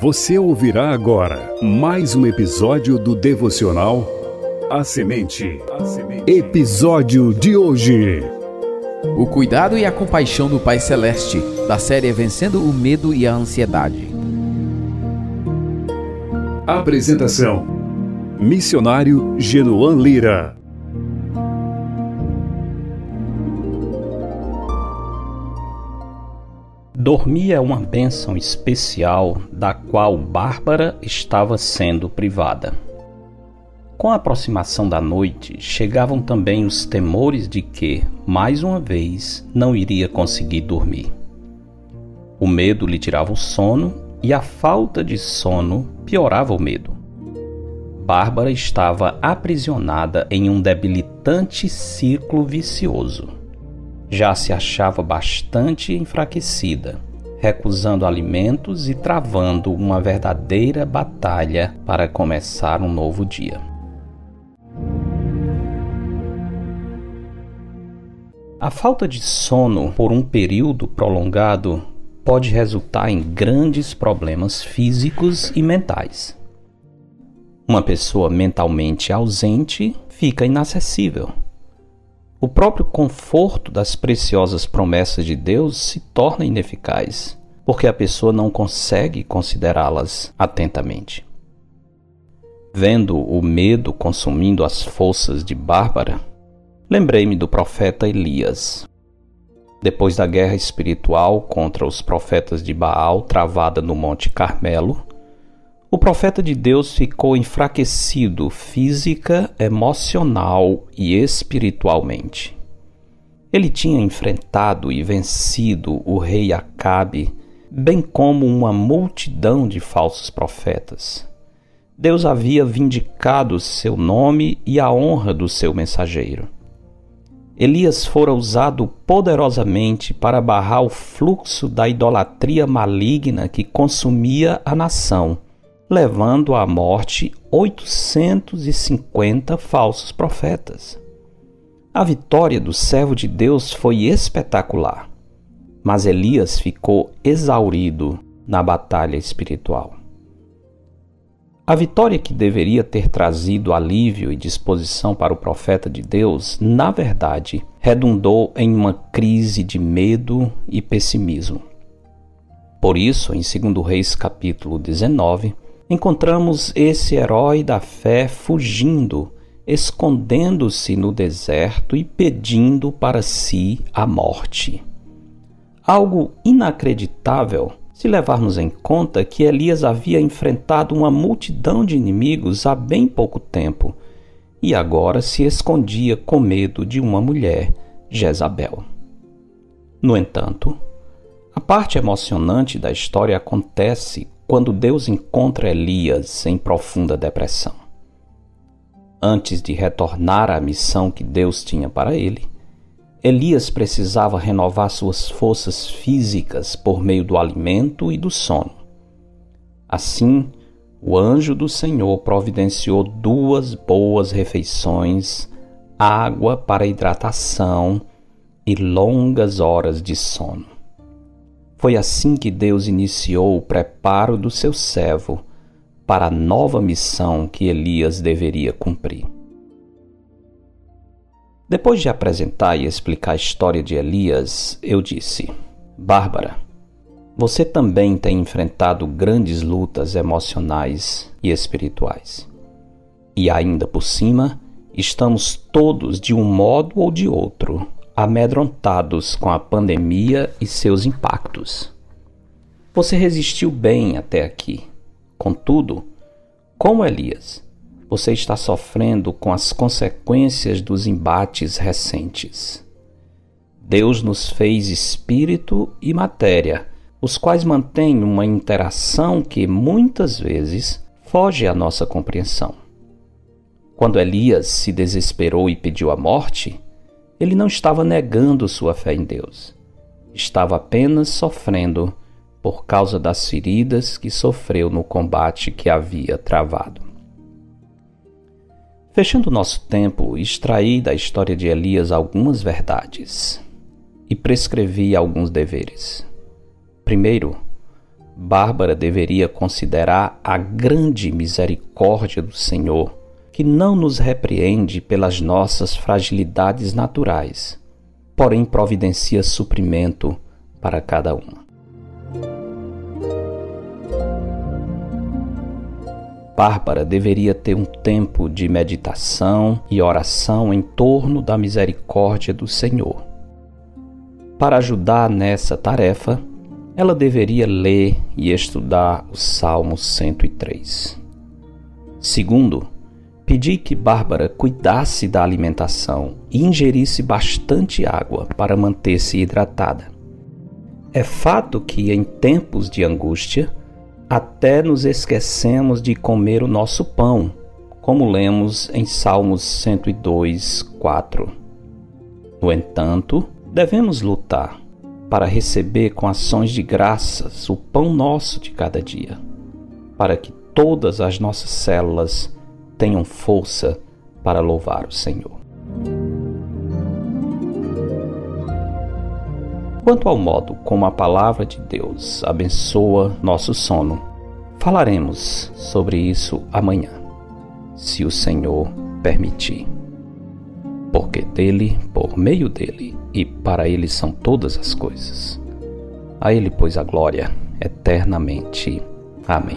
Você ouvirá agora mais um episódio do devocional A Semente. Episódio de hoje. O cuidado e a compaixão do Pai Celeste, da série Vencendo o Medo e a Ansiedade. Apresentação: Missionário Genoan Lira. Dormir é uma bênção especial da qual Bárbara estava sendo privada. Com a aproximação da noite, chegavam também os temores de que, mais uma vez, não iria conseguir dormir. O medo lhe tirava o sono e a falta de sono piorava o medo. Bárbara estava aprisionada em um debilitante ciclo vicioso já se achava bastante enfraquecida, recusando alimentos e travando uma verdadeira batalha para começar um novo dia. A falta de sono por um período prolongado pode resultar em grandes problemas físicos e mentais. Uma pessoa mentalmente ausente fica inacessível o próprio conforto das preciosas promessas de Deus se torna ineficaz, porque a pessoa não consegue considerá-las atentamente. Vendo o medo consumindo as forças de Bárbara, lembrei-me do profeta Elias. Depois da guerra espiritual contra os profetas de Baal travada no Monte Carmelo, o profeta de Deus ficou enfraquecido física, emocional e espiritualmente. Ele tinha enfrentado e vencido o rei Acabe, bem como uma multidão de falsos profetas. Deus havia vindicado seu nome e a honra do seu mensageiro. Elias fora usado poderosamente para barrar o fluxo da idolatria maligna que consumia a nação levando à morte 850 falsos profetas. A vitória do servo de Deus foi espetacular, mas Elias ficou exaurido na batalha espiritual. A vitória que deveria ter trazido alívio e disposição para o profeta de Deus, na verdade, redundou em uma crise de medo e pessimismo. Por isso, em 2 Reis capítulo 19, encontramos esse herói da fé fugindo, escondendo-se no deserto e pedindo para si a morte. Algo inacreditável se levarmos em conta que Elias havia enfrentado uma multidão de inimigos há bem pouco tempo e agora se escondia com medo de uma mulher, Jezabel. No entanto, a parte emocionante da história acontece quando Deus encontra Elias em profunda depressão. Antes de retornar à missão que Deus tinha para ele, Elias precisava renovar suas forças físicas por meio do alimento e do sono. Assim, o anjo do Senhor providenciou duas boas refeições, água para hidratação e longas horas de sono. Foi assim que Deus iniciou o preparo do seu servo para a nova missão que Elias deveria cumprir. Depois de apresentar e explicar a história de Elias, eu disse: Bárbara, você também tem enfrentado grandes lutas emocionais e espirituais. E ainda por cima, estamos todos, de um modo ou de outro, amedrontados com a pandemia e seus impactos. Você resistiu bem até aqui. Contudo, como Elias, você está sofrendo com as consequências dos embates recentes. Deus nos fez espírito e matéria, os quais mantêm uma interação que muitas vezes foge à nossa compreensão. Quando Elias se desesperou e pediu a morte, ele não estava negando sua fé em Deus. Estava apenas sofrendo por causa das feridas que sofreu no combate que havia travado. Fechando nosso tempo, extraí da história de Elias algumas verdades e prescrevi alguns deveres. Primeiro, Bárbara deveria considerar a grande misericórdia do Senhor, que não nos repreende pelas nossas fragilidades naturais, porém providencia suprimento para cada uma. Bárbara deveria ter um tempo de meditação e oração em torno da misericórdia do Senhor. Para ajudar nessa tarefa, ela deveria ler e estudar o Salmo 103. Segundo, pedi que Bárbara cuidasse da alimentação e ingerisse bastante água para manter-se hidratada. É fato que em tempos de angústia, até nos esquecemos de comer o nosso pão, como lemos em Salmos 102, 4. No entanto, devemos lutar para receber com ações de graças o pão nosso de cada dia, para que todas as nossas células tenham força para louvar o Senhor. Quanto ao modo como a palavra de Deus abençoa nosso sono, falaremos sobre isso amanhã, se o Senhor permitir. Porque dele, por meio dele e para ele são todas as coisas. A ele, pois, a glória eternamente. Amém.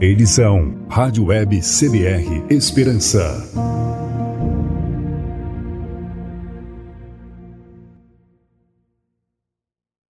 Edição Rádio Web CBR Esperança.